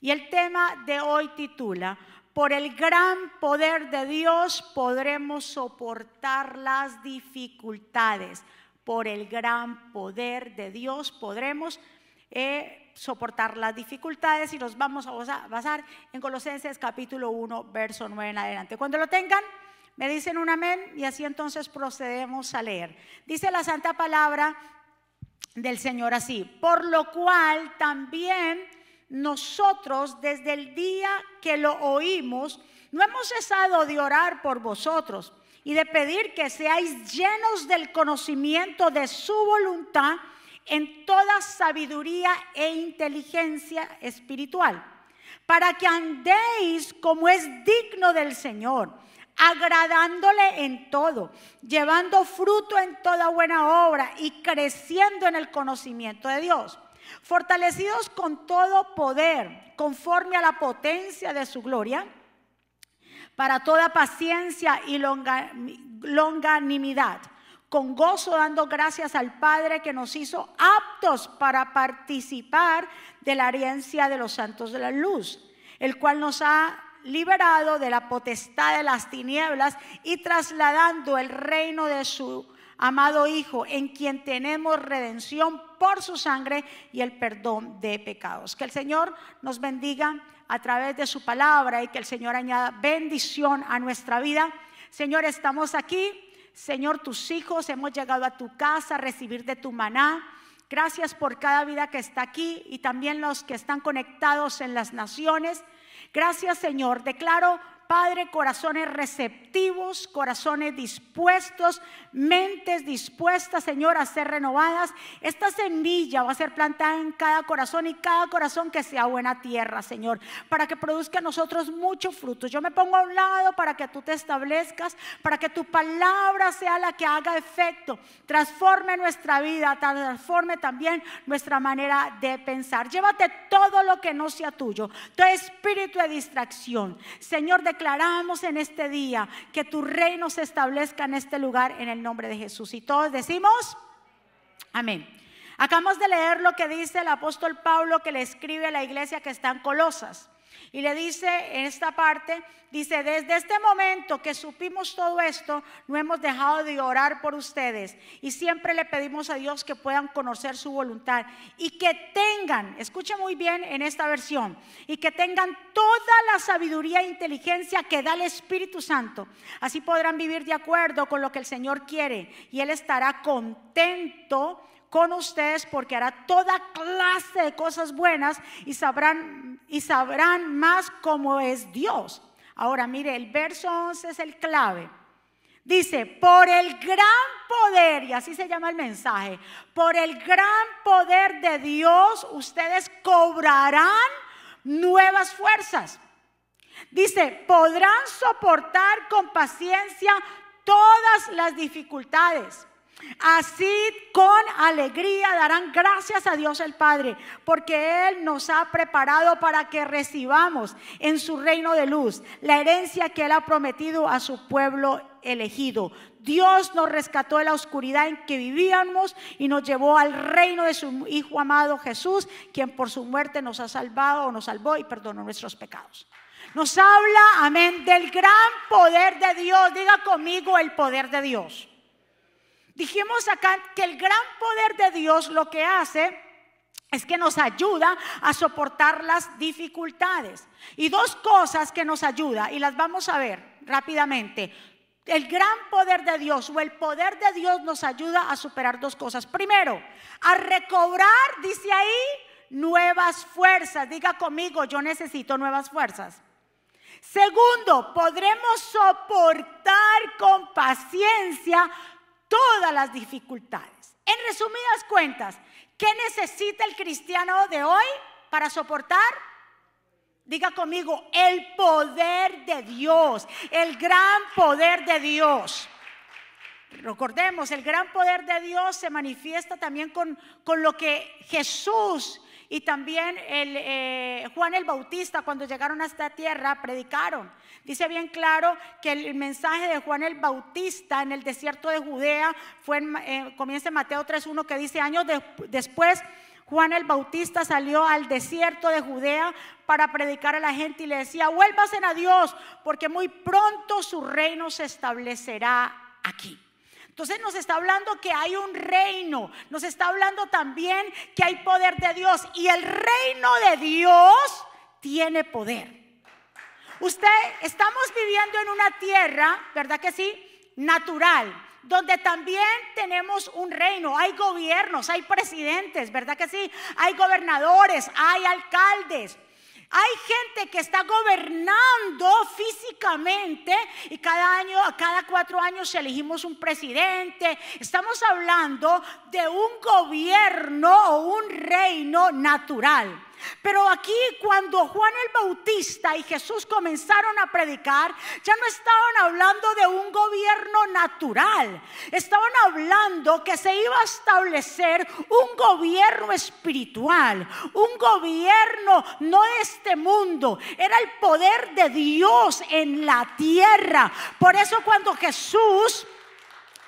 Y el tema de hoy titula, por el gran poder de Dios podremos soportar las dificultades. Por el gran poder de Dios podremos eh, soportar las dificultades y nos vamos a basar en Colosenses capítulo 1, verso 9 en adelante. Cuando lo tengan, me dicen un amén y así entonces procedemos a leer. Dice la santa palabra del Señor así, por lo cual también nosotros desde el día que lo oímos, no hemos cesado de orar por vosotros y de pedir que seáis llenos del conocimiento de su voluntad en toda sabiduría e inteligencia espiritual, para que andéis como es digno del Señor, agradándole en todo, llevando fruto en toda buena obra y creciendo en el conocimiento de Dios, fortalecidos con todo poder, conforme a la potencia de su gloria, para toda paciencia y longanimidad con gozo dando gracias al Padre que nos hizo aptos para participar de la herencia de los santos de la luz, el cual nos ha liberado de la potestad de las tinieblas y trasladando el reino de su amado Hijo, en quien tenemos redención por su sangre y el perdón de pecados. Que el Señor nos bendiga a través de su palabra y que el Señor añada bendición a nuestra vida. Señor, estamos aquí Señor, tus hijos hemos llegado a tu casa a recibir de tu maná. Gracias por cada vida que está aquí y también los que están conectados en las naciones. Gracias, Señor. Declaro Padre, corazones receptivos, corazones dispuestos, mentes dispuestas, Señor, a ser renovadas. Esta semilla va a ser plantada en cada corazón y cada corazón que sea buena tierra, Señor, para que produzca a nosotros mucho fruto. Yo me pongo a un lado para que tú te establezcas, para que tu palabra sea la que haga efecto, transforme nuestra vida, transforme también nuestra manera de pensar. Llévate todo lo que no sea tuyo, tu espíritu de distracción. Señor, de declaramos en este día que tu reino se establezca en este lugar en el nombre de Jesús. Y todos decimos, amén. Acabamos de leer lo que dice el apóstol Pablo que le escribe a la iglesia que está en Colosas. Y le dice en esta parte, dice, desde este momento que supimos todo esto, no hemos dejado de orar por ustedes. Y siempre le pedimos a Dios que puedan conocer su voluntad y que tengan, escuche muy bien en esta versión, y que tengan toda la sabiduría e inteligencia que da el Espíritu Santo. Así podrán vivir de acuerdo con lo que el Señor quiere y Él estará contento con ustedes porque hará toda clase de cosas buenas y sabrán, y sabrán más cómo es Dios. Ahora mire, el verso 11 es el clave. Dice, por el gran poder, y así se llama el mensaje, por el gran poder de Dios ustedes cobrarán nuevas fuerzas. Dice, podrán soportar con paciencia todas las dificultades Así con alegría darán gracias a Dios el Padre, porque Él nos ha preparado para que recibamos en su reino de luz la herencia que Él ha prometido a su pueblo elegido. Dios nos rescató de la oscuridad en que vivíamos y nos llevó al reino de su Hijo amado Jesús, quien por su muerte nos ha salvado o nos salvó y perdonó nuestros pecados. Nos habla, amén, del gran poder de Dios. Diga conmigo el poder de Dios. Dijimos acá que el gran poder de Dios lo que hace es que nos ayuda a soportar las dificultades. Y dos cosas que nos ayuda, y las vamos a ver rápidamente. El gran poder de Dios o el poder de Dios nos ayuda a superar dos cosas. Primero, a recobrar, dice ahí, nuevas fuerzas. Diga conmigo, yo necesito nuevas fuerzas. Segundo, podremos soportar con paciencia todas las dificultades. En resumidas cuentas, ¿qué necesita el cristiano de hoy para soportar? Diga conmigo, el poder de Dios, el gran poder de Dios. Recordemos, el gran poder de Dios se manifiesta también con, con lo que Jesús y también el, eh, Juan el Bautista cuando llegaron a esta tierra predicaron. Dice bien claro que el mensaje de Juan el Bautista en el desierto de Judea fue en, eh, comienza en Mateo 3.1 que dice años después Juan el Bautista salió al desierto de Judea para predicar a la gente y le decía, vuélvasen a Dios, porque muy pronto su reino se establecerá aquí. Entonces nos está hablando que hay un reino, nos está hablando también que hay poder de Dios y el reino de Dios tiene poder. Usted, estamos viviendo en una tierra, ¿verdad que sí? Natural donde también tenemos un reino, hay gobiernos, hay presidentes, ¿verdad que sí? Hay gobernadores, hay alcaldes. Hay gente que está gobernando físicamente y cada año, cada cuatro años elegimos un presidente. Estamos hablando de un gobierno o un reino natural. Pero aquí cuando Juan el Bautista y Jesús comenzaron a predicar, ya no estaban hablando de un gobierno natural, estaban hablando que se iba a establecer un gobierno espiritual, un gobierno no de este mundo, era el poder de Dios en la tierra. Por eso cuando Jesús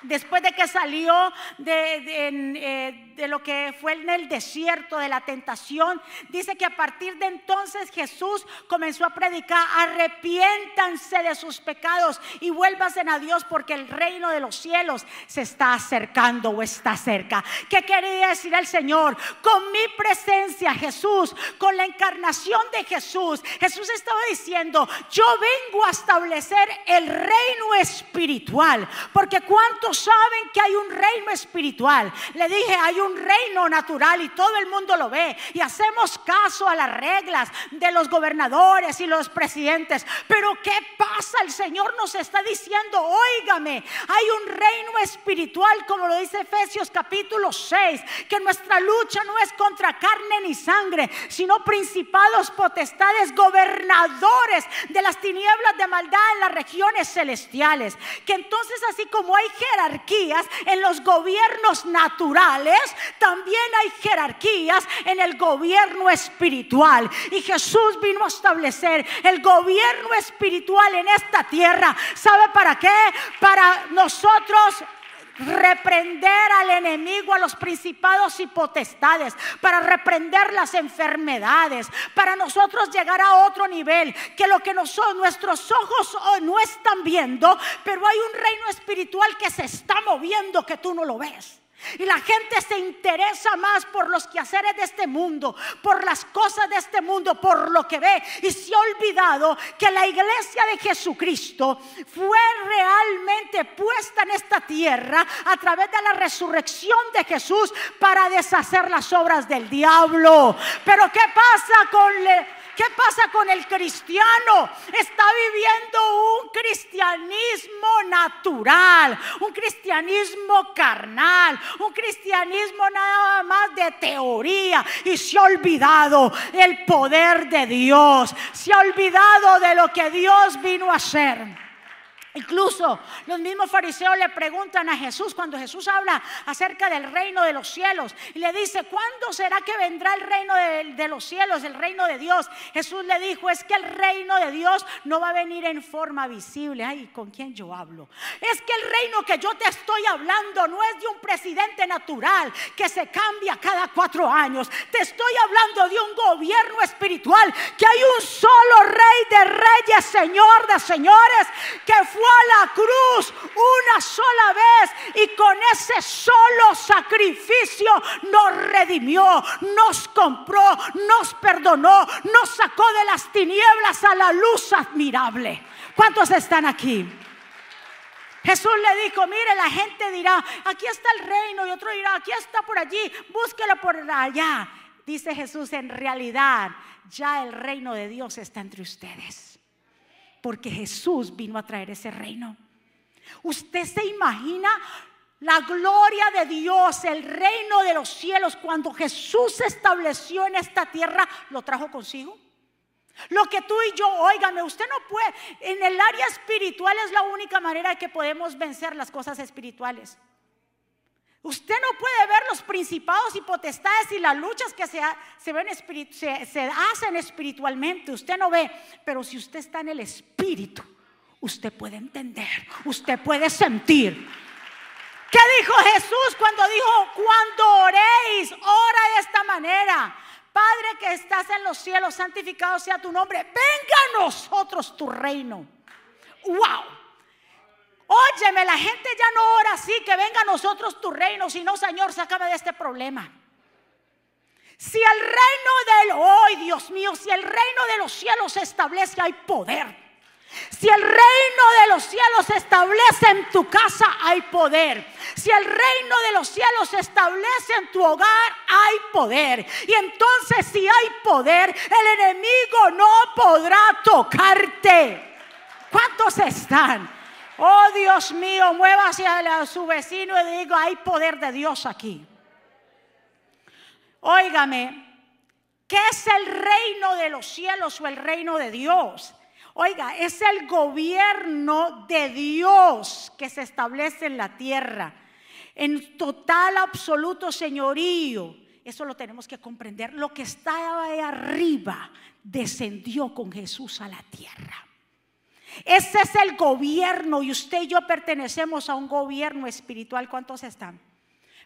después de que salió eh, de, lo que fue en el desierto de la tentación, dice que a partir de entonces Jesús comenzó a predicar, arrepiéntanse de sus pecados y vuélvasen a Dios porque el reino de los cielos se está acercando o está cerca. ¿Qué quería decir el Señor? Con mi presencia, Jesús, con la encarnación de Jesús, Jesús estaba diciendo, yo vengo a establecer el reino espiritual, porque cuánto saben que hay un reino espiritual? Le dije, hay un reino natural y todo el mundo lo ve. Y hacemos caso a las reglas de los gobernadores y los presidentes. Pero ¿qué pasa? El Señor nos está diciendo, óigame, hay un reino espiritual, como lo dice Efesios capítulo 6, que nuestra lucha no es contra carne ni sangre, sino principados, potestades, gobernadores de las tinieblas de maldad en las regiones celestiales. Que entonces así como hay jerarquía, en los gobiernos naturales, también hay jerarquías en el gobierno espiritual. Y Jesús vino a establecer el gobierno espiritual en esta tierra. ¿Sabe para qué? Para nosotros reprender al enemigo, a los principados y potestades, para reprender las enfermedades, para nosotros llegar a otro nivel, que lo que nuestros ojos no están viendo, pero hay un reino espiritual que se está moviendo que tú no lo ves. Y la gente se interesa más por los quehaceres de este mundo, por las cosas de este mundo, por lo que ve. Y se ha olvidado que la iglesia de Jesucristo fue realmente puesta en esta tierra a través de la resurrección de Jesús para deshacer las obras del diablo. Pero ¿qué pasa con... ¿Qué pasa con el cristiano? Está viviendo un cristianismo natural, un cristianismo carnal, un cristianismo nada más de teoría y se ha olvidado el poder de Dios, se ha olvidado de lo que Dios vino a hacer. Incluso los mismos fariseos le preguntan a Jesús cuando Jesús habla acerca del reino de los cielos y le dice, ¿cuándo será que vendrá el reino de, los cielos, el reino de Dios? Jesús le dijo, es que el reino de Dios no va a venir en forma visible. Ay, ¿con quién yo hablo? Es que el reino que yo te estoy hablando no es de un presidente natural que se cambia cada cuatro años. Te estoy hablando de un gobierno espiritual, que hay un solo rey de reyes, señor de señores, que fue cruz una sola vez y con ese solo sacrificio nos redimió, nos compró, nos perdonó, nos sacó de las tinieblas a la luz admirable. ¿Cuántos están aquí? Jesús le dijo, mire, la gente dirá, aquí está el reino y otro dirá, aquí está por allí, búsquelo por allá. Dice Jesús, en realidad ya el reino de Dios está entre ustedes porque Jesús vino a traer ese reino. ¿Usted se imagina la gloria de Dios, el reino de los cielos, cuando Jesús se estableció en esta tierra, lo trajo consigo? Lo que tú y yo, óigame, usted no puede, en el área espiritual es la única manera que podemos vencer las cosas espirituales. Usted no puede ver los principados y potestades y las luchas que se, hacen espiritualmente. Usted no ve, pero si usted está en el espíritu, usted puede entender, usted puede sentir. ¿Qué dijo Jesús cuando dijo, cuando oréis, ora de esta manera? Padre que estás en los cielos, santificado sea tu nombre. Venga a nosotros tu reino. ¡Wow! Óyeme, la gente ya no ora así, que venga a nosotros tu reino, sino Señor, sácame de este problema. Si el reino del hoy, Dios mío, si el reino de los cielos se establece, hay poder. Si el reino de los cielos se establece en tu casa, hay poder. Si el reino de los cielos se establece en tu hogar, hay poder. Y entonces si hay poder, el enemigo no podrá tocarte. ¿Cuántos están? Oh Dios mío, mueva hacia su vecino y digo, hay poder de Dios aquí. Óigame, ¿qué es el reino de los cielos o el reino de Dios? Oiga, es el gobierno de Dios que se establece en la tierra, en total, absoluto señorío. Eso lo tenemos que comprender. Lo que estaba ahí arriba descendió con Jesús a la tierra. Ese es el gobierno y usted y yo pertenecemos a un gobierno espiritual. ¿Cuántos están?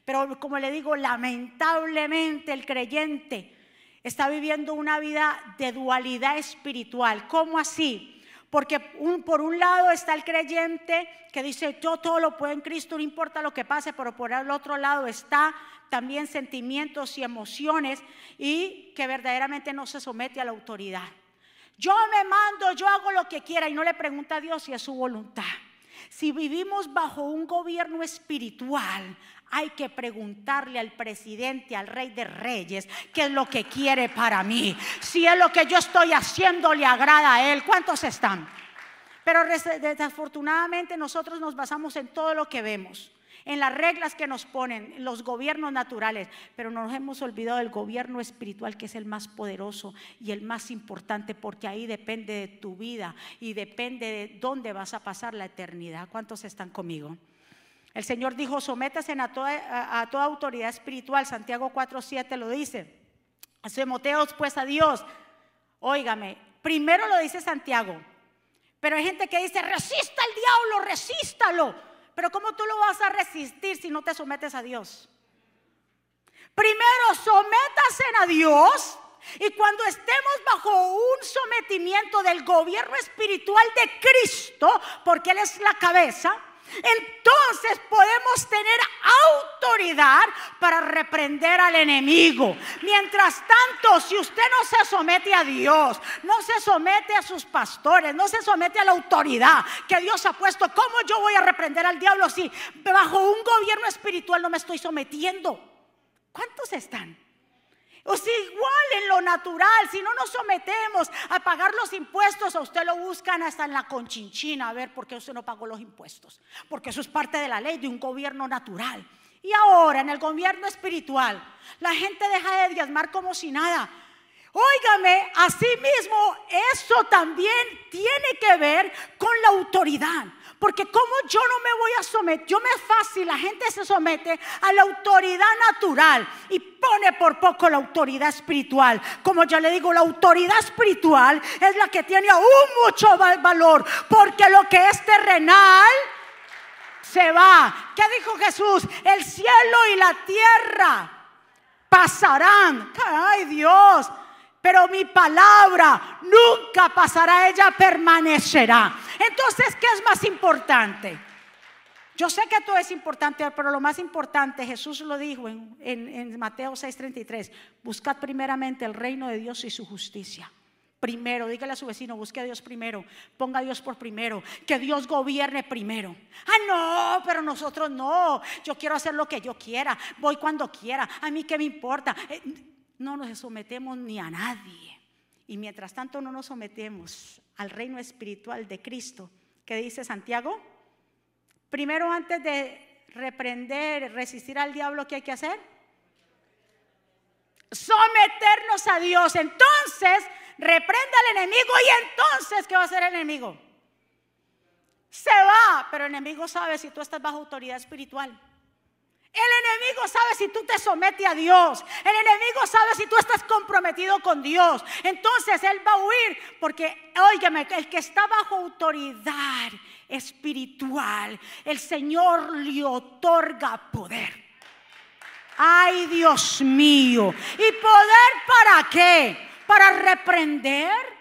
Pero como le digo, lamentablemente el creyente está viviendo una vida de dualidad espiritual. ¿Cómo así? Porque por un lado está el creyente que dice, yo todo lo puedo en Cristo, no importa lo que pase, pero por el otro lado está también sentimientos y emociones y que verdaderamente no se somete a la autoridad. Yo me mando, yo hago lo que quiera y no le pregunta a Dios si es su voluntad. Si vivimos bajo un gobierno espiritual, hay que preguntarle al presidente, al rey de reyes, qué es lo que quiere para mí. Si es lo que yo estoy haciendo le agrada a él. ¿Cuántos están? Pero desafortunadamente nosotros nos basamos en todo lo que vemos, en las reglas que nos ponen, los gobiernos naturales, pero nos hemos olvidado del gobierno espiritual que es el más poderoso y el más importante porque ahí depende de tu vida y depende de dónde vas a pasar la eternidad. ¿Cuántos están conmigo? El Señor dijo, sométase a toda, a, toda autoridad espiritual. Santiago 4.7 lo dice. Someteos pues a Dios. Óigame, primero lo dice Santiago. Pero hay gente que dice, resista al diablo, resístalo. Pero ¿cómo tú lo vas a resistir si no te sometes a Dios? Primero, sométase a Dios. Y cuando estemos bajo un sometimiento del gobierno espiritual de Cristo, porque Él es la cabeza, entonces podemos tener autoridad para reprender al enemigo. Mientras tanto, si usted no se somete a Dios, no se somete a sus pastores, no se somete a la autoridad que Dios ha puesto, ¿cómo yo voy a reprender al diablo si bajo un gobierno espiritual no me estoy sometiendo? ¿Cuántos están? O si igual en lo natural, si no nos sometemos a pagar los impuestos, a usted lo buscan hasta en la conchinchina a ver por qué usted no pagó los impuestos. Porque eso es parte de la ley de un gobierno natural. Y ahora en el gobierno espiritual, la gente deja de diezmar como si nada. Óigame, mismo eso también tiene que ver con la autoridad. Porque como yo no me voy a someter, yo me fácil, la gente se somete a la autoridad natural y pone por poco la autoridad espiritual. Como yo le digo, la autoridad espiritual es la que tiene aún mucho valor, porque lo que es terrenal se va. ¿Qué dijo Jesús? El cielo y la tierra pasarán. Ay Dios, pero mi palabra nunca pasará, ella permanecerá. Entonces, ¿qué es más importante? Yo sé que todo es importante, pero lo más importante, Jesús lo dijo en, Mateo 6:33, buscad primeramente el reino de Dios y su justicia. Primero, dígale a su vecino, busque a Dios primero, ponga a Dios por primero, que Dios gobierne primero. Ah, no, pero nosotros no, yo quiero hacer lo que yo quiera, voy cuando quiera, a mí qué me importa. Eh, no nos sometemos ni a nadie. Y mientras tanto no nos sometemos al reino espiritual de Cristo, ¿qué dice Santiago? Primero antes de reprender, resistir al diablo, ¿qué hay que hacer? Someternos a Dios. Entonces, reprenda al enemigo y entonces, ¿qué va a hacer el enemigo? Se va, pero el enemigo sabe si tú estás bajo autoridad espiritual. El enemigo sabe si tú te sometes a Dios. El enemigo sabe si tú estás comprometido con Dios. Entonces Él va a huir porque, óigame, el que está bajo autoridad espiritual, el Señor le otorga poder. Ay, Dios mío. ¿Y poder para qué? Para reprender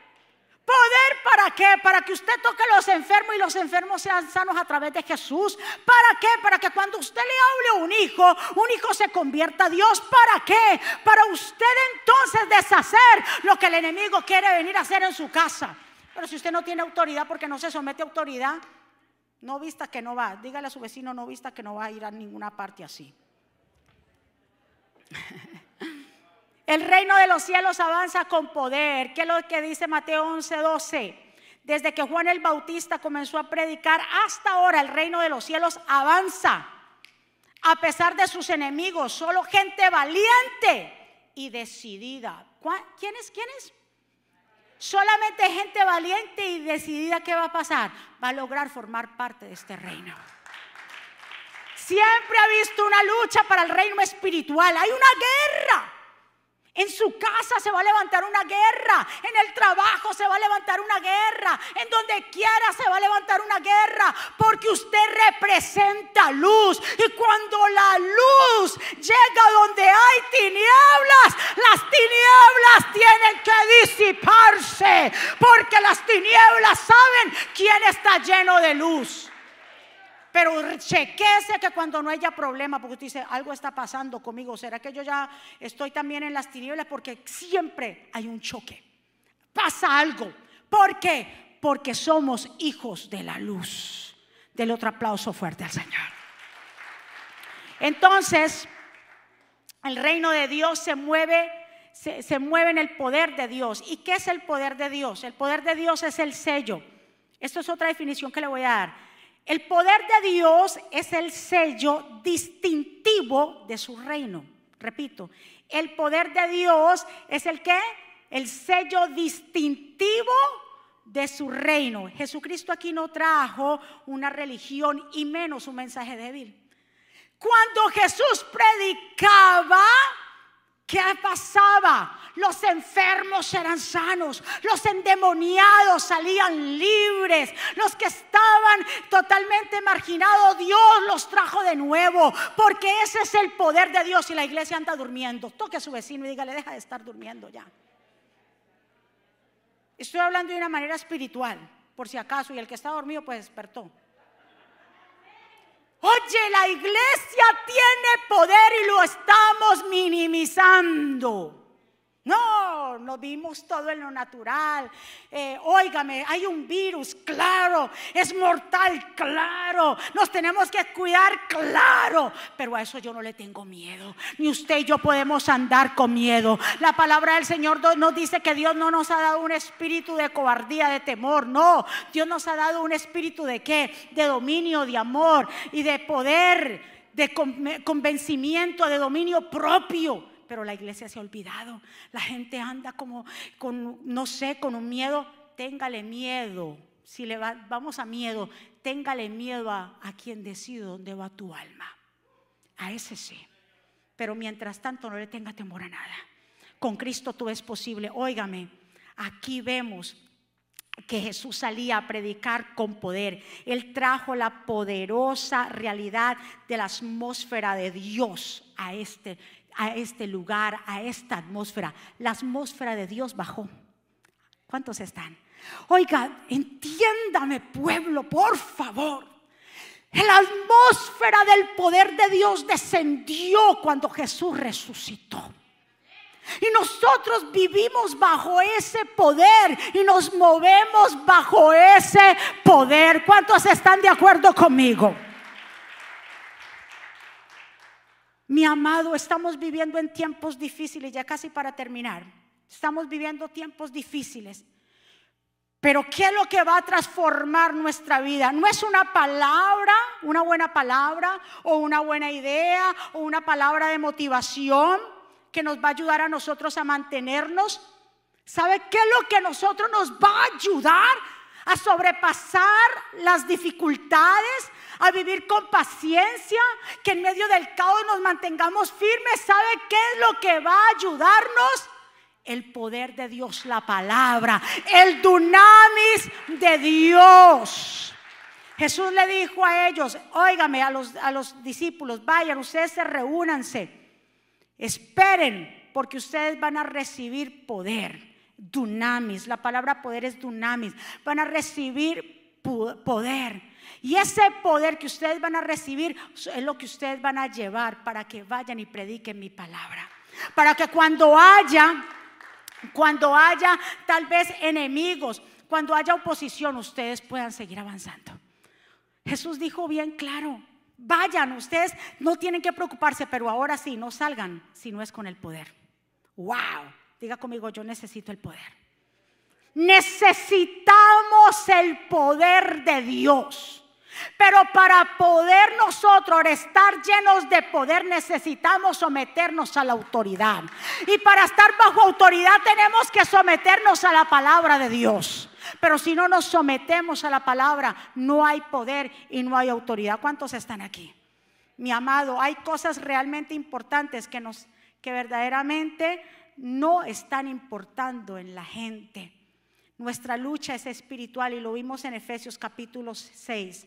¿Poder para qué? Para que usted toque a los enfermos y los enfermos sean sanos a través de Jesús. ¿Para qué? Para que cuando usted le hable a un hijo, un hijo se convierta a Dios. ¿Para qué? Para usted entonces deshacer lo que el enemigo quiere venir a hacer en su casa. Pero si usted no tiene autoridad porque no se somete a autoridad, no vista que no va. Dígale a su vecino, no vista que no va a ir a ninguna parte así. El reino de los cielos avanza con poder. ¿Qué es lo que dice Mateo 11, 12? Desde que Juan el Bautista comenzó a predicar hasta ahora el reino de los cielos avanza. En su casa se va a levantar una guerra. En el trabajo se va a levantar una guerra. En donde quiera se va a levantar una guerra. Porque usted representa luz. Y cuando la luz llega donde hay tinieblas, las tinieblas tienen que disiparse. Porque las tinieblas saben quién está lleno de luz. Pero chequese que cuando no haya problema, porque usted dice, algo está pasando conmigo, ¿será que yo ya estoy también en las tinieblas? Porque siempre hay un choque. Pasa algo. ¿Por qué? Porque somos hijos de la luz. Del otro aplauso fuerte al Señor. Entonces, el reino de Dios se mueve, se, se mueve en el poder de Dios. ¿Y qué es el poder de Dios? El poder de Dios es el sello. Esto es otra definición que le voy a dar. El poder de Dios es el sello distintivo de su reino. Repito, el poder de Dios es el que? El sello distintivo de su reino. Jesucristo aquí no trajo una religión y menos un mensaje débil. Cuando Jesús predicaba, ¿qué pasaba? los enfermos eran sanos, los endemoniados salían libres, los que estaban totalmente marginados, Dios los trajo de nuevo, porque ese es el poder de Dios y la iglesia anda durmiendo. Toque a su vecino y dígale, deja de estar durmiendo ya. Estoy hablando de una manera espiritual, por si acaso, y el que está dormido pues despertó. Oye, la iglesia tiene poder y lo estamos minimizando. No, no vimos todo en lo natural. Eh, hay un virus, claro. Es mortal, claro. Nos tenemos que cuidar, claro. Pero a eso yo no le tengo miedo. Ni usted y yo podemos andar con miedo. La palabra del Señor nos dice que Dios no nos ha dado un espíritu de cobardía, de temor. No, Dios nos ha dado un espíritu de qué? De dominio, de amor y de poder, de convencimiento, de dominio propio pero la iglesia se ha olvidado. La gente anda como con, no sé, con un miedo. Téngale miedo. Si le vamos a miedo, téngale miedo a, a quien decide dónde va tu alma. A ese sí. Pero mientras tanto no le tenga temor a nada. Con Cristo todo es posible. Óigame, aquí vemos que Jesús salía a predicar con poder. Él trajo la poderosa realidad de la atmósfera de Dios a este a este lugar, a esta atmósfera. La atmósfera de Dios bajó. ¿Cuántos están? Oiga, entiéndame pueblo, por favor. La atmósfera del poder de Dios descendió cuando Jesús resucitó. Y nosotros vivimos bajo ese poder y nos movemos bajo ese poder. ¿Cuántos están de acuerdo conmigo? Mi amado, estamos viviendo en tiempos difíciles, ya casi para terminar. Estamos viviendo tiempos difíciles. Pero ¿qué es lo que va a transformar nuestra vida? No es una palabra, una buena palabra o una buena idea o una palabra de motivación que nos va a ayudar a nosotros a mantenernos. ¿Sabe qué es lo que nosotros nos va a ayudar a sobrepasar las dificultades, a vivir con paciencia, que en medio del caos nos mantengamos firmes. ¿Sabe qué es lo que va a ayudarnos? El poder de Dios, la palabra, el dunamis de Dios. Jesús le dijo a ellos, óigame, a los, a los discípulos, vayan, ustedes se reúnanse, esperen, porque ustedes van a recibir poder dunamis. La palabra poder es dunamis. Van a recibir poder. Y ese poder que ustedes van a recibir es lo que ustedes van a llevar para que vayan y prediquen mi palabra. Para que cuando haya, cuando haya tal vez enemigos, cuando haya oposición, ustedes puedan seguir avanzando. Jesús dijo bien claro, vayan, ustedes no tienen que preocuparse, pero ahora sí, no salgan si no es con el poder. ¡Wow! Diga conmigo, yo necesito el poder. Necesitamos el poder de Dios. Pero para poder nosotros estar llenos de poder necesitamos someternos a la autoridad. Y para estar bajo autoridad tenemos que someternos a la palabra de Dios. Pero si no nos sometemos a la palabra, no hay poder y no hay autoridad. ¿Cuántos están aquí? Mi amado, hay cosas realmente importantes que nos que verdaderamente no están importando en la gente. Nuestra lucha es espiritual y lo vimos en Efesios capítulo 6.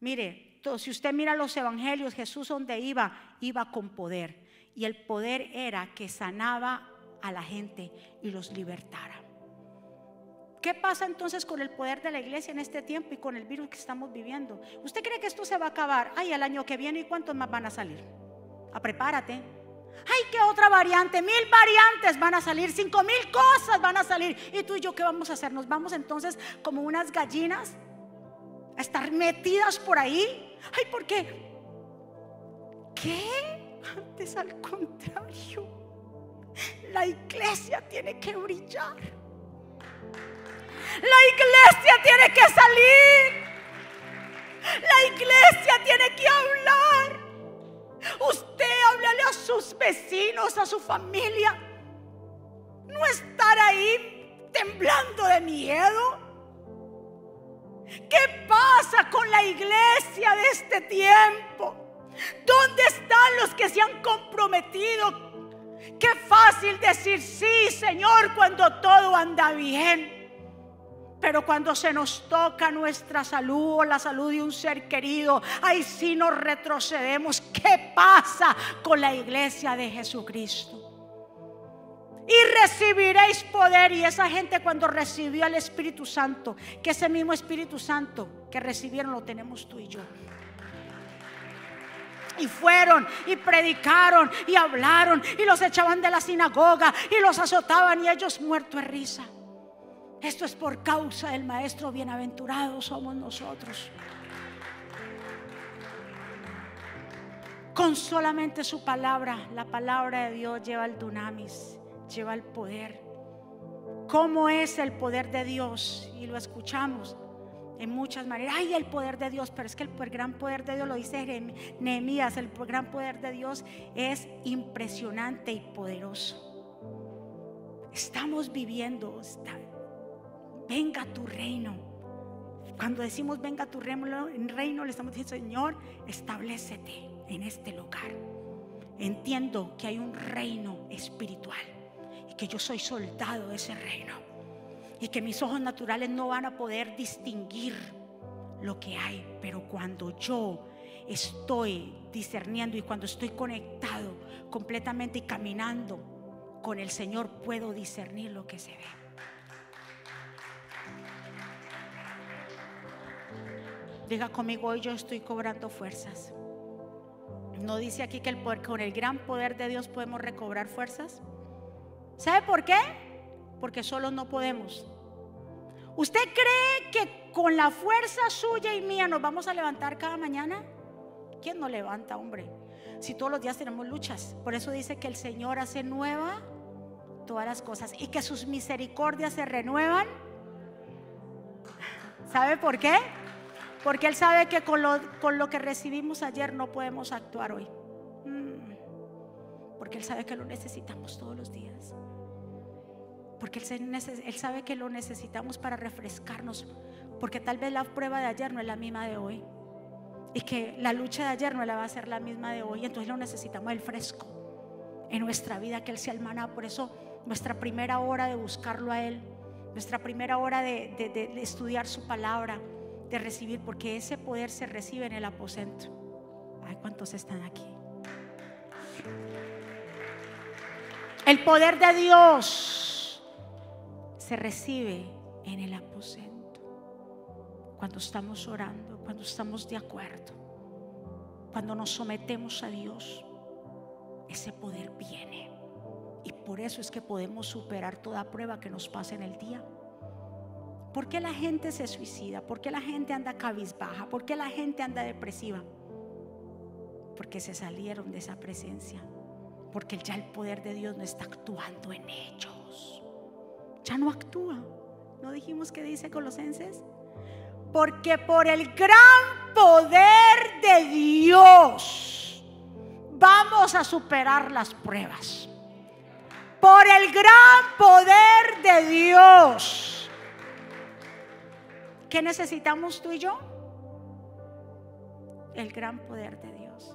Mire, si usted mira los evangelios, Jesús donde iba, iba con poder. Y el poder era que sanaba a la gente y los libertara. ¿Qué pasa entonces con el poder de la iglesia en este tiempo y con el virus que estamos viviendo? ¿Usted cree que esto se va a acabar? Ay, el año que viene y cuántos más van a salir. A prepárate. Ay, qué otra variante, mil variantes van a salir, cinco mil cosas van a salir. ¿Y tú y yo qué vamos a hacer? ¿Nos vamos entonces como unas gallinas a estar metidas por ahí? Ay, ¿por qué? ¿Qué? Antes al contrario, la iglesia tiene que brillar. La iglesia tiene que salir. La iglesia tiene que hablar. Usted háblale a sus vecinos, a su familia. No estar ahí temblando de miedo. ¿Qué pasa con la iglesia de este tiempo? ¿Dónde están los que se han comprometido? Qué fácil decir sí, Señor, cuando todo anda bien. Pero cuando se nos toca nuestra salud o la salud de un ser querido, ahí sí nos retrocedemos. ¿Qué pasa con la iglesia de Jesucristo? Y recibiréis poder. Y esa gente cuando recibió al Espíritu Santo, que ese mismo Espíritu Santo que recibieron lo tenemos tú y yo. Y fueron y predicaron y hablaron y los echaban de la sinagoga y los azotaban y ellos muertos de risa. Esto es por causa del Maestro bienaventurado somos nosotros. Con solamente su palabra, la palabra de Dios lleva el dunamis, lleva el poder. ¿Cómo es el poder de Dios? Y lo escuchamos en muchas maneras. Ay, el poder de Dios, pero es que el gran poder de Dios lo dice Nehemías, el gran poder de Dios es impresionante y poderoso. Estamos viviendo, venga tu reino. Cuando decimos venga tu reino, en reino le estamos diciendo, Señor, establecete en este lugar. Entiendo que hay un reino espiritual y que yo soy soldado de ese reino. Y que mis ojos naturales no van a poder distinguir lo que hay. Pero cuando yo estoy discerniendo y cuando estoy conectado completamente y caminando con el Señor, puedo discernir lo que se ve. Diga conmigo, hoy yo estoy cobrando fuerzas. ¿No dice aquí que el con el gran poder de Dios podemos recobrar fuerzas? ¿Sabe por qué? Porque solo no podemos. ¿Usted cree que con la fuerza suya y mía nos vamos a levantar cada mañana? ¿Quién no levanta, hombre? Si todos los días tenemos luchas. Por eso dice que el Señor hace nueva todas las cosas y que sus misericordias se renuevan. ¿Sabe por qué? Porque Él sabe que con lo, que recibimos ayer no podemos actuar hoy. Mm. Porque Él sabe que lo necesitamos todos los días. Porque él, sabe que lo necesitamos para refrescarnos. Porque tal vez la prueba de ayer no es la misma de hoy. Y que la lucha de ayer no la va a ser la misma de hoy. Entonces lo necesitamos el fresco en nuestra vida, que Él sea el maná. Por eso nuestra primera hora de buscarlo a Él, nuestra primera hora de, de estudiar su palabra, de recibir, porque ese poder se recibe en el aposento. Ay, ¿cuántos están aquí? El poder de Dios se recibe en el aposento. Cuando estamos orando, cuando estamos de acuerdo, cuando nos sometemos a Dios, ese poder viene. Y por eso es que podemos superar toda prueba que nos pase en el día. ¿Por qué la gente se suicida? ¿Por qué la gente anda cabizbaja? ¿Por qué la gente anda depresiva? Porque se salieron de esa presencia. Porque ya el poder de Dios no está actuando en ellos ya no actúa. ¿No dijimos que dice Colosenses? Porque por el gran poder de Dios vamos a superar las pruebas. Por el gran poder de Dios. ¿Qué necesitamos tú y yo? El gran poder de Dios.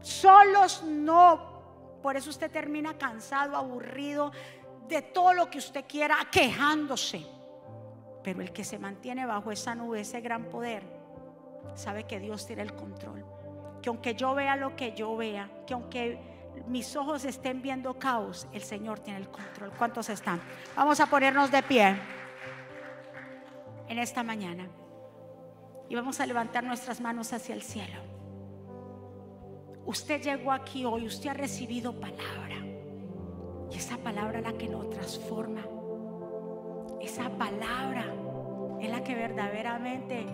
Solos no. Por eso usted termina cansado, aburrido, de todo lo que usted quiera, quejándose. Pero el que se mantiene bajo esa nube, ese gran poder, sabe que Dios tiene el control. Que aunque yo vea lo que yo vea, que aunque mis ojos estén viendo caos, el Señor tiene el control. ¿Cuántos están? Vamos a ponernos de pie en esta mañana y vamos a levantar nuestras manos hacia el cielo. Usted llegó aquí hoy, usted ha recibido palabra. Y esa palabra es la que nos transforma. Esa palabra es la que verdaderamente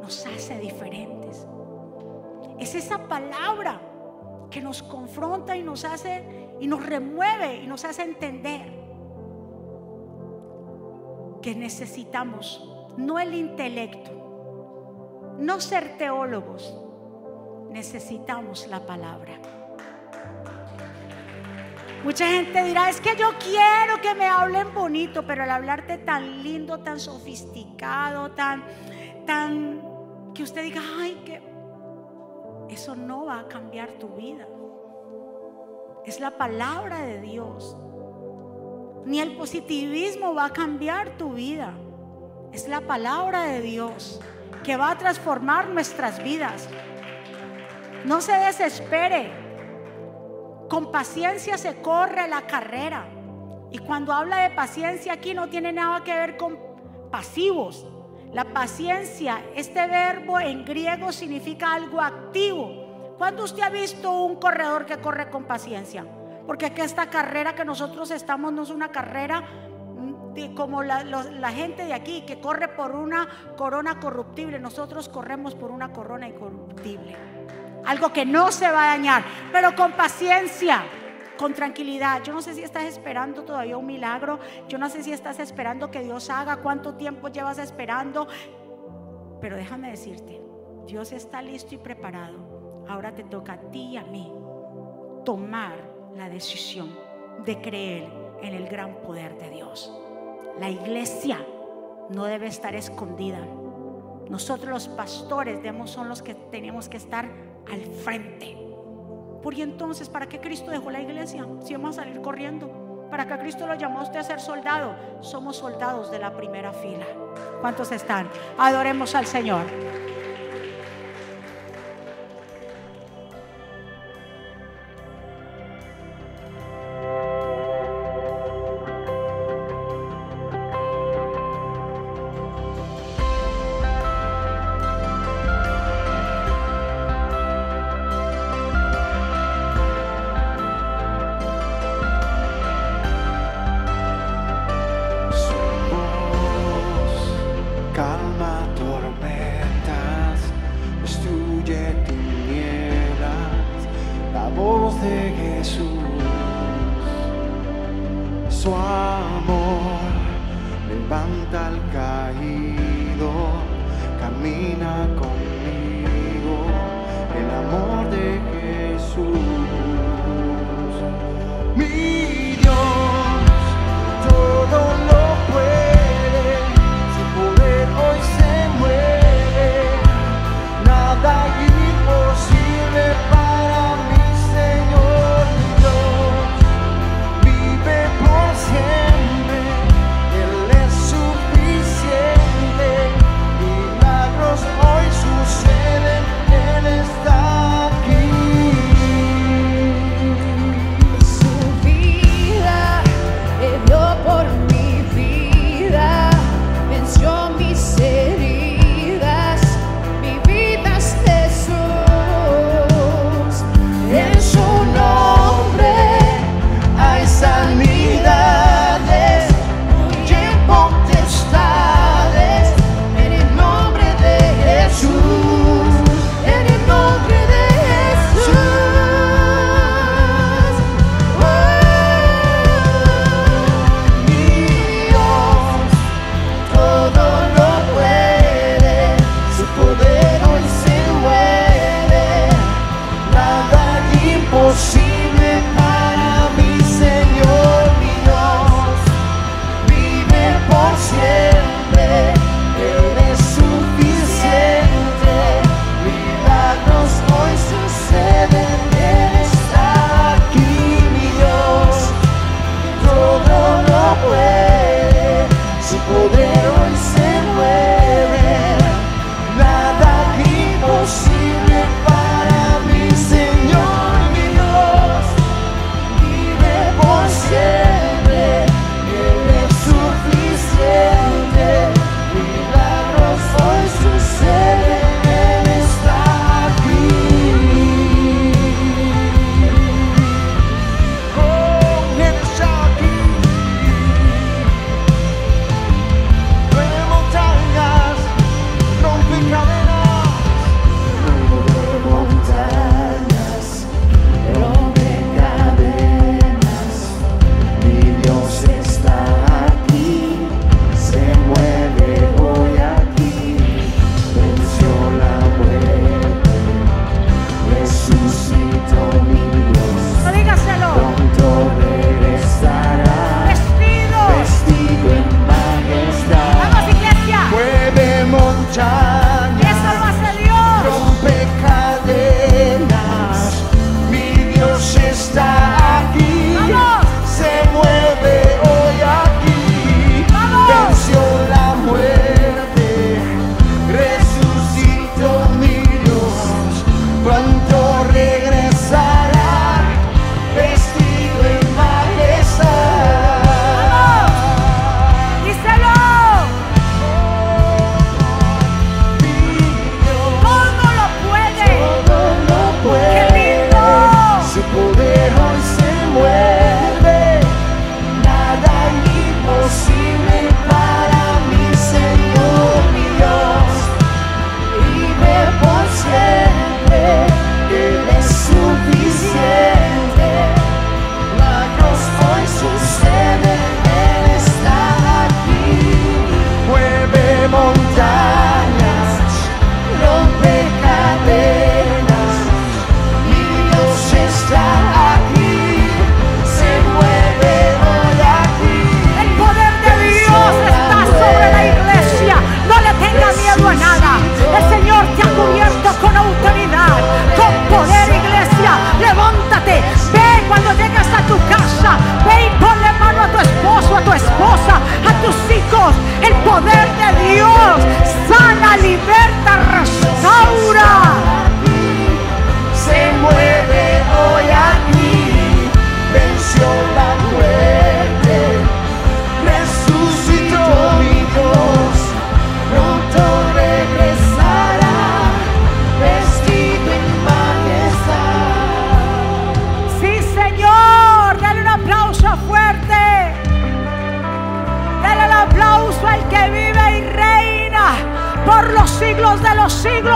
nos hace diferentes. Es esa palabra que nos confronta y nos hace y nos remueve y nos hace entender que necesitamos no el intelecto, no ser teólogos, necesitamos la palabra. Mucha gente dirá, es que yo quiero que me hablen bonito, pero al hablarte tan lindo, tan sofisticado, tan, tan, que usted diga, ay, que eso no va a cambiar tu vida. Es la palabra de Dios. Ni el positivismo va a cambiar tu vida. Es la palabra de Dios que va a transformar nuestras vidas. No se desespere. Con paciencia se corre la carrera. Y cuando habla de paciencia aquí no tiene nada que ver con pasivos. La paciencia, este verbo en griego significa algo activo. ¿Cuándo usted ha visto un corredor que corre con paciencia? Porque que esta carrera que nosotros estamos no es una carrera como la, gente de aquí que corre por una corona corruptible. Nosotros corremos por una corona incorruptible algo que no se va a dañar, pero con paciencia, con tranquilidad. Yo no sé si estás esperando todavía un milagro, yo no sé si estás esperando que Dios haga, cuánto tiempo llevas esperando, pero déjame decirte, Dios está listo y preparado. Ahora te toca a ti y a mí tomar la decisión de creer en el gran poder de Dios. La iglesia no debe estar escondida. Nosotros los pastores debemos, son los que tenemos que estar al frente. Por y entonces, ¿para qué Cristo dejó la iglesia? Si vamos a salir corriendo. ¿Para qué Cristo lo llamó a usted a ser soldado? Somos soldados de la primera fila. ¿Cuántos están? Adoremos al Señor.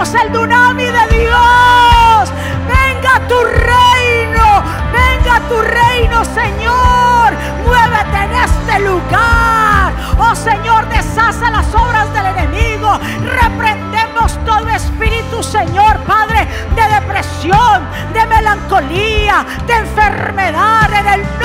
Siglos, el dunami de Dios. Venga tu reino, venga tu reino, Señor. Muévete en este lugar. Oh Señor, deshace las obras del enemigo. Reprendemos todo espíritu, Señor, Padre, de depresión, de melancolía, de enfermedad, en el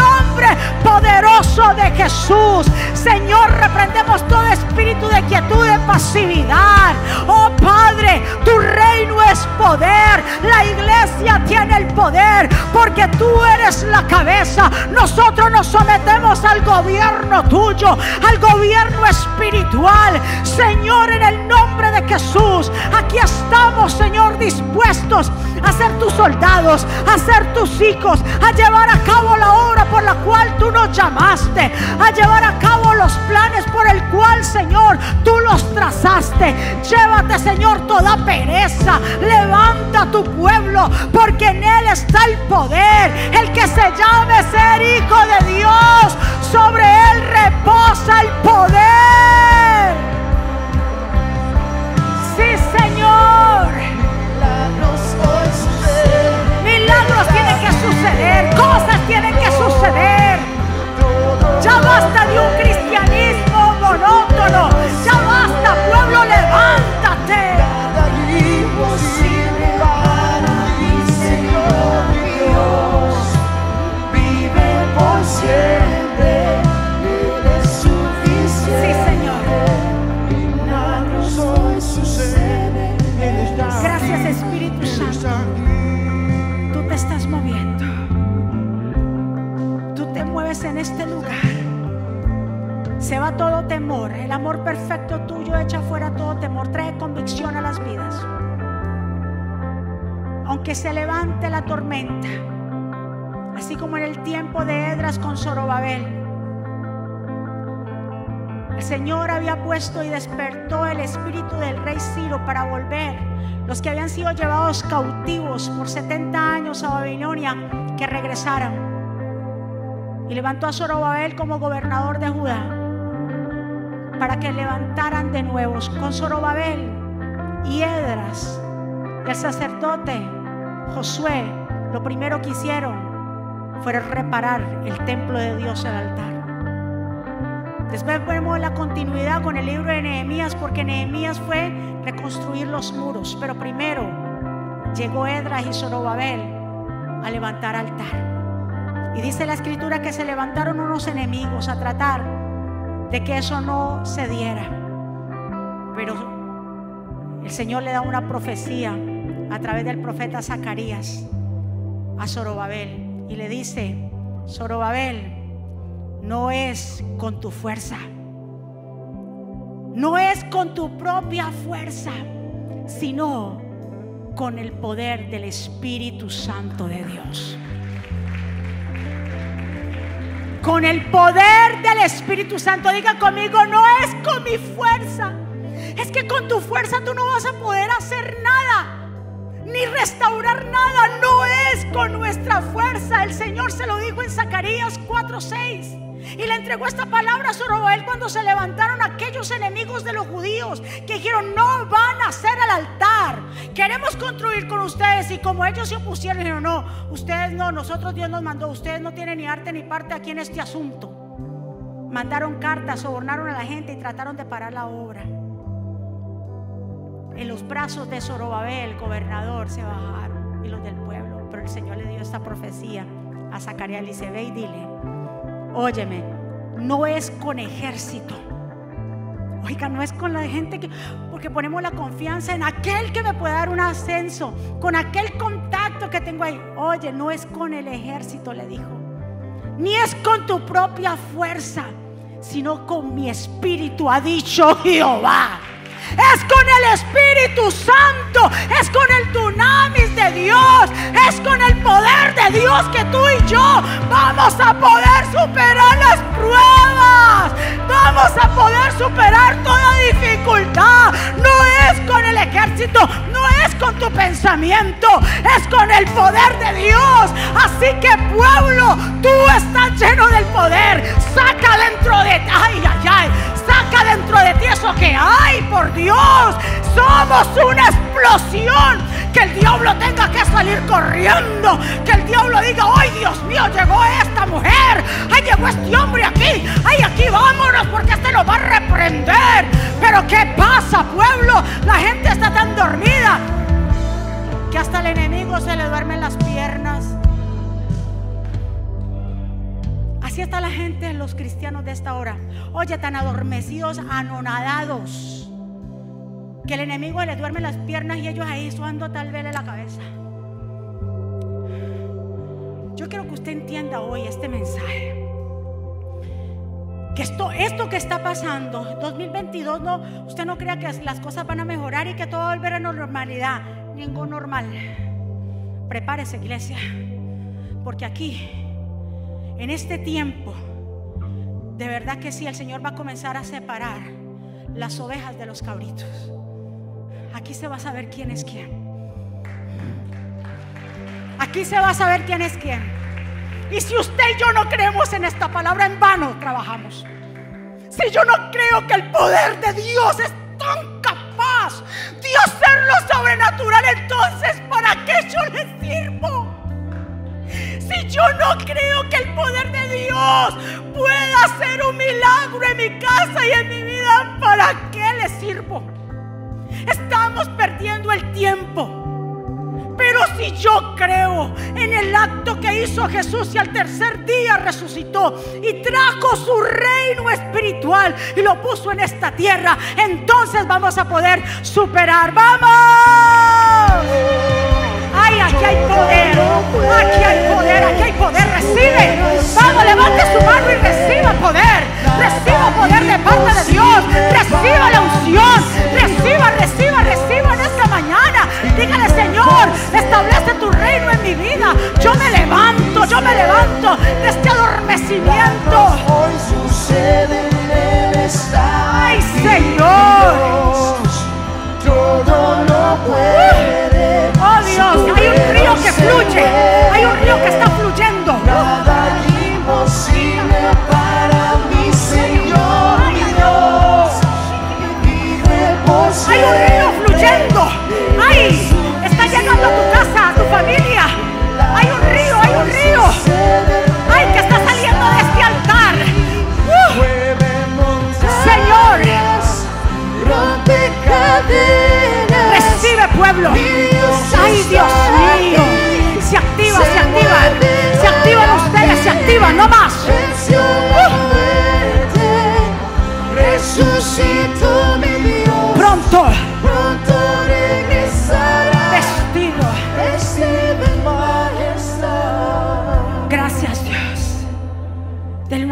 poderoso de Jesús. Señor, reprendemos todo espíritu de quietud, de pasividad. Oh Padre, tu reino es poder. La iglesia tiene el poder porque tú eres la cabeza. Nosotros nos sometemos al gobierno tuyo, al gobierno espiritual. Señor, en el nombre de Jesús, aquí estamos, Señor, dispuestos a ser tus soldados, a ser tus hijos, a llevar a cabo la obra por la cual tú nos llamaste, a llevar a cabo los planes por el cual, Señor, tú los trazaste. Llévate, Señor, toda pereza. Levanta tu pueblo, porque en él está el poder. El que se llame ser hijo de Dios, sobre él reposa el poder. Basta de un Todo temor. El amor perfecto tuyo echa fuera todo temor. Trae convicción a las vidas. Aunque se levante la tormenta, así como en el tiempo de Edras con Zorobabel, el Señor había puesto y despertó el espíritu del rey Ciro para volver los que habían sido llevados cautivos por 70 años a Babilonia que regresaran. Y levantó a Zorobabel como gobernador de Judá para que levantaran de nuevo con Zorobabel y Edras y el sacerdote Josué. Lo primero que hicieron fue reparar el templo de Dios, el altar. Después vemos la continuidad con el libro de Nehemías, porque Nehemías fue reconstruir los muros, pero primero llegó Edras y Zorobabel a levantar altar. Y dice la escritura que se levantaron unos enemigos a tratar de que eso no se diera. Pero el Señor le da una profecía a través del profeta Zacarías a Zorobabel y le dice, Zorobabel, no es con tu fuerza, no es con tu propia fuerza, sino con el poder del Espíritu Santo de Dios. Con el poder del Espíritu Santo, diga conmigo, no es con mi fuerza, es que con tu fuerza tú no vas a poder hacer nada ni restaurar nada. No es con nuestra fuerza. El Señor se lo dijo en Zacarías 4:6. Y le entregó esta palabra a Zorobabel cuando se levantaron aquellos enemigos de los judíos que dijeron, no van a hacer el altar. Queremos construir con ustedes. Y como ellos se opusieron, dijeron, no, ustedes no, nosotros Dios nos mandó. Ustedes no tienen ni arte ni parte aquí en este asunto. Mandaron cartas, sobornaron a la gente y trataron de parar la obra. En los brazos de Zorobabel, el gobernador, se bajaron y los del pueblo. Pero el Señor le dio esta profecía a Zacarías. Le dice, ve y dile, óyeme, no es con ejército. Oiga, no es con la gente que, porque ponemos la confianza en aquel que me puede dar un ascenso, con aquel contacto que tengo ahí. Oye, no es con el ejército, le dijo, ni es con tu propia fuerza, sino con mi espíritu, ha dicho Jehová es con el Espíritu Santo, es con el dunamis de Dios, es con el poder de Dios que tú y yo vamos a poder superar las pruebas, vamos a poder superar toda dificultad. No es con el ejército, no es con tu pensamiento, es con el poder de Dios. Así que pueblo, tú estás lleno del poder. Saca dentro de ti, ay, ay, ay, saca dentro de ti eso que hay ¡Ay, por Dios! Somos una explosión. Que el diablo tenga que salir corriendo. Que el diablo diga, ¡ay, Dios mío, llegó esta mujer! ¡Ay, llegó este hombre aquí! ¡Ay, aquí vámonos porque este lo va a reprender! Pero ¿qué pasa, pueblo? La gente está tan dormida que hasta el enemigo se le duermen las piernas. Así está la gente, los cristianos de esta hora. Oye, tan adormecidos, anonadados, que el enemigo le duerme las piernas y ellos ahí suando tal vez la cabeza. Yo quiero que usted entienda hoy este mensaje. Que esto, esto que está pasando, 2022, no, usted no crea que las cosas van a mejorar y que todo va a volver a normalidad. Ningún normal. Prepárese, iglesia. Porque aquí, en este tiempo, de verdad que sí, el Señor va a comenzar a separar las ovejas de los cabritos. Aquí se va a saber quién es quién. Aquí se va a saber quién es quién. Y si usted y yo no creemos en esta palabra, en vano trabajamos. Si yo no creo que el poder de Dios es tan capaz de hacer lo sobrenatural, entonces ¿para qué yo le sirvo? Yo no creo que el poder de Dios pueda hacer un milagro en mi casa y en mi vida, ¿para qué le sirvo? Estamos perdiendo el tiempo. Pero si yo creo en el acto que hizo Jesús y al tercer día resucitó y trajo su reino espiritual y lo puso en esta tierra, entonces vamos a poder superar. ¡Vamos! ¡Ay, aquí hay poder! Aquí hay poder, aquí hay poder. Recibe. Vamos, levante su mano y reciba poder. Reciba poder de parte de Dios. Reciba la unción. Reciba, reciba, reciba en esta mañana. Dígale, Señor, establece tu reino en mi vida. Yo me levanto, yo me levanto de este adormecimiento. Hoy sucede Ay, Señor. Todo lo puede. Fluye. Hay un río que está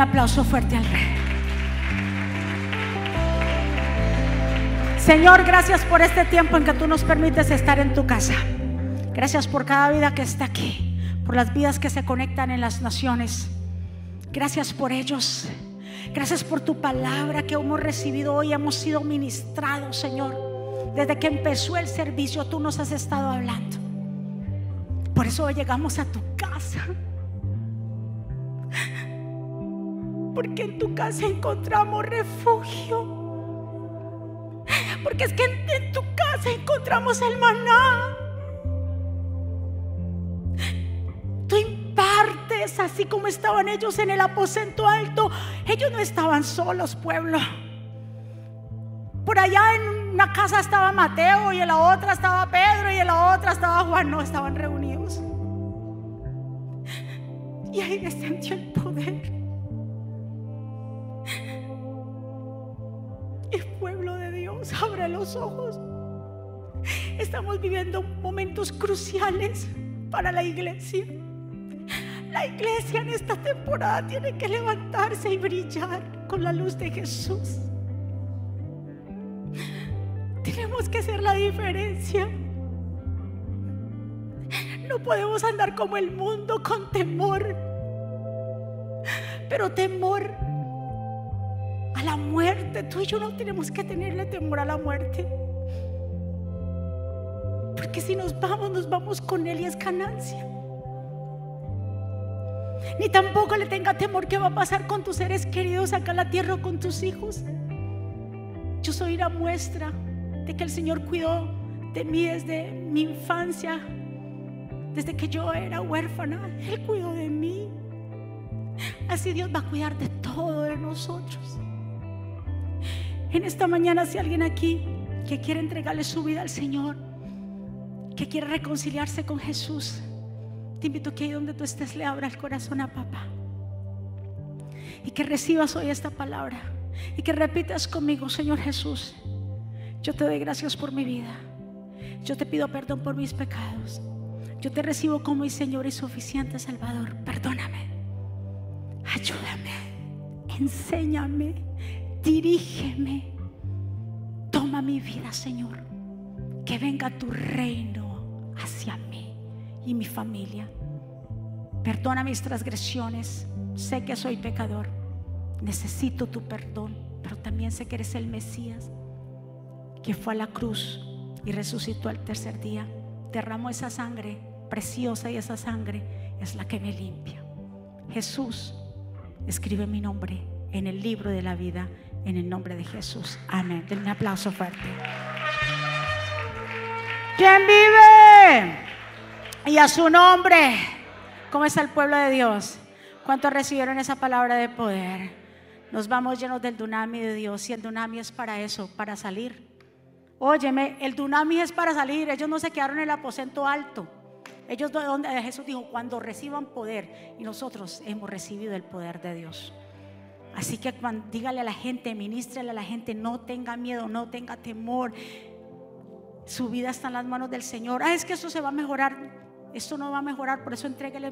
aplauso fuerte al Rey. Señor, gracias por este tiempo en que tú nos permites estar en tu casa. Gracias por cada vida que está aquí, por las vidas que se conectan en las naciones. Gracias por ellos. Gracias por tu palabra que hemos recibido hoy. Hemos sido ministrados, Señor. Desde que empezó el servicio, tú nos has estado hablando. Por eso llegamos a tu casa. Porque en tu casa encontramos refugio. Porque es que en, tu casa encontramos el maná. Tú impartes así como estaban ellos en el aposento alto. Ellos no estaban solos, pueblo. Por allá en una casa estaba Mateo y en la otra estaba Pedro y en la otra estaba Juan. No, estaban reunidos. Y ahí descendió el poder. Dios abre los ojos. Estamos viviendo momentos cruciales para la iglesia. La iglesia en esta temporada tiene que levantarse y brillar con la luz de Jesús. Tenemos que hacer la diferencia. No podemos andar como el mundo con temor. Pero temor la muerte. Tú y yo no tenemos que tenerle temor a la muerte. Porque si nos vamos, nos vamos con Él y es ganancia. Ni tampoco le tenga temor que va a pasar con tus seres queridos acá en la tierra o con tus hijos. Yo soy una muestra de que el Señor cuidó de mí desde mi infancia, desde que yo era huérfana. Él cuidó de mí. Así Dios va a cuidar de todo de nosotros. En esta mañana, si alguien aquí que quiere entregarle su vida al Señor, que quiere reconciliarse con Jesús, te invito a que ahí donde tú estés le abra el corazón a papá. Y que recibas hoy esta palabra. Y que repitas conmigo, Señor Jesús, yo te doy gracias por mi vida. Yo te pido perdón por mis pecados. Yo te recibo como mi Señor y suficiente Salvador. Perdóname. Ayúdame. Enséñame. Dirígeme. Toma mi vida, Señor. Que venga tu reino hacia mí y mi familia. Perdona mis transgresiones. Sé que soy pecador. Necesito tu perdón. Pero también sé que eres el Mesías que fue a la cruz y resucitó al tercer día. Derramó esa sangre preciosa y esa sangre es la que me limpia. Jesús, escribe mi nombre en el libro de la vida en el nombre de Jesús. Amén. Denme un aplauso fuerte. ¿Quién vive? Y a su nombre. ¿Cómo está el pueblo de Dios? ¿Cuántos recibieron esa palabra de poder? Nos vamos llenos del dunami de Dios. Y el dunami es para eso, para salir. Óyeme, el dunami es para salir. Ellos no se quedaron en el aposento alto. Ellos donde Jesús dijo, cuando reciban poder. Y nosotros hemos recibido el poder de Dios. Así que cuando, dígale a la gente, ministrele a la gente, no tenga miedo, no tenga temor. Su vida está en las manos del Señor. Ah, es que eso se va a mejorar. Esto no va a mejorar, por eso entréguele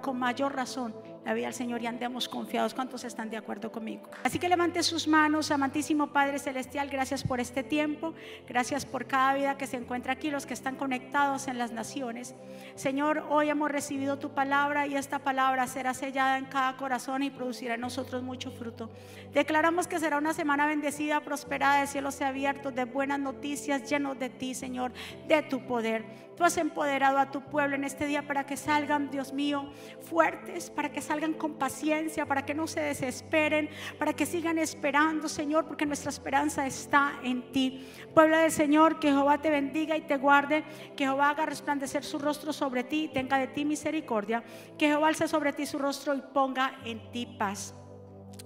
con mayor razón la vida al Señor y andemos confiados. ¿Cuántos están de acuerdo conmigo? Así que levante sus manos, amantísimo Padre Celestial, gracias por este tiempo, gracias por cada vida que se encuentra aquí, los que están conectados en las naciones. Señor, hoy hemos recibido tu palabra y esta palabra será sellada en cada corazón y producirá en nosotros mucho fruto. Declaramos que será una semana bendecida, prosperada, de cielos abiertos, de buenas noticias, llenos de ti, Señor, de tu poder. Tú has empoderado a tu pueblo en este día para que salgan, Dios mío, fuertes, para que salgan con paciencia, para que no se desesperen, para que sigan esperando, Señor, porque nuestra esperanza está en ti. Pueblo del Señor, que Jehová te bendiga y te guarde, que Jehová haga resplandecer su rostro sobre ti y tenga de ti misericordia, que Jehová alce sobre ti su rostro y ponga en ti paz.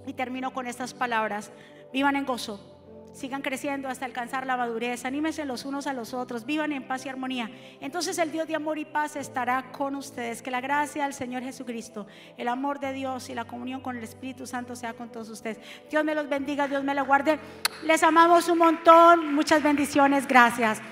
Y termino con estas palabras. Vivan en gozo. Sigan creciendo hasta alcanzar la madurez. Anímense los unos a los otros. Vivan en paz y armonía. Entonces el Dios de amor y paz estará con ustedes. Que la gracia del Señor Jesucristo, el amor de Dios y la comunión con el Espíritu Santo sea con todos ustedes. Dios me los bendiga, Dios me los guarde. Les amamos un montón. Muchas bendiciones. Gracias.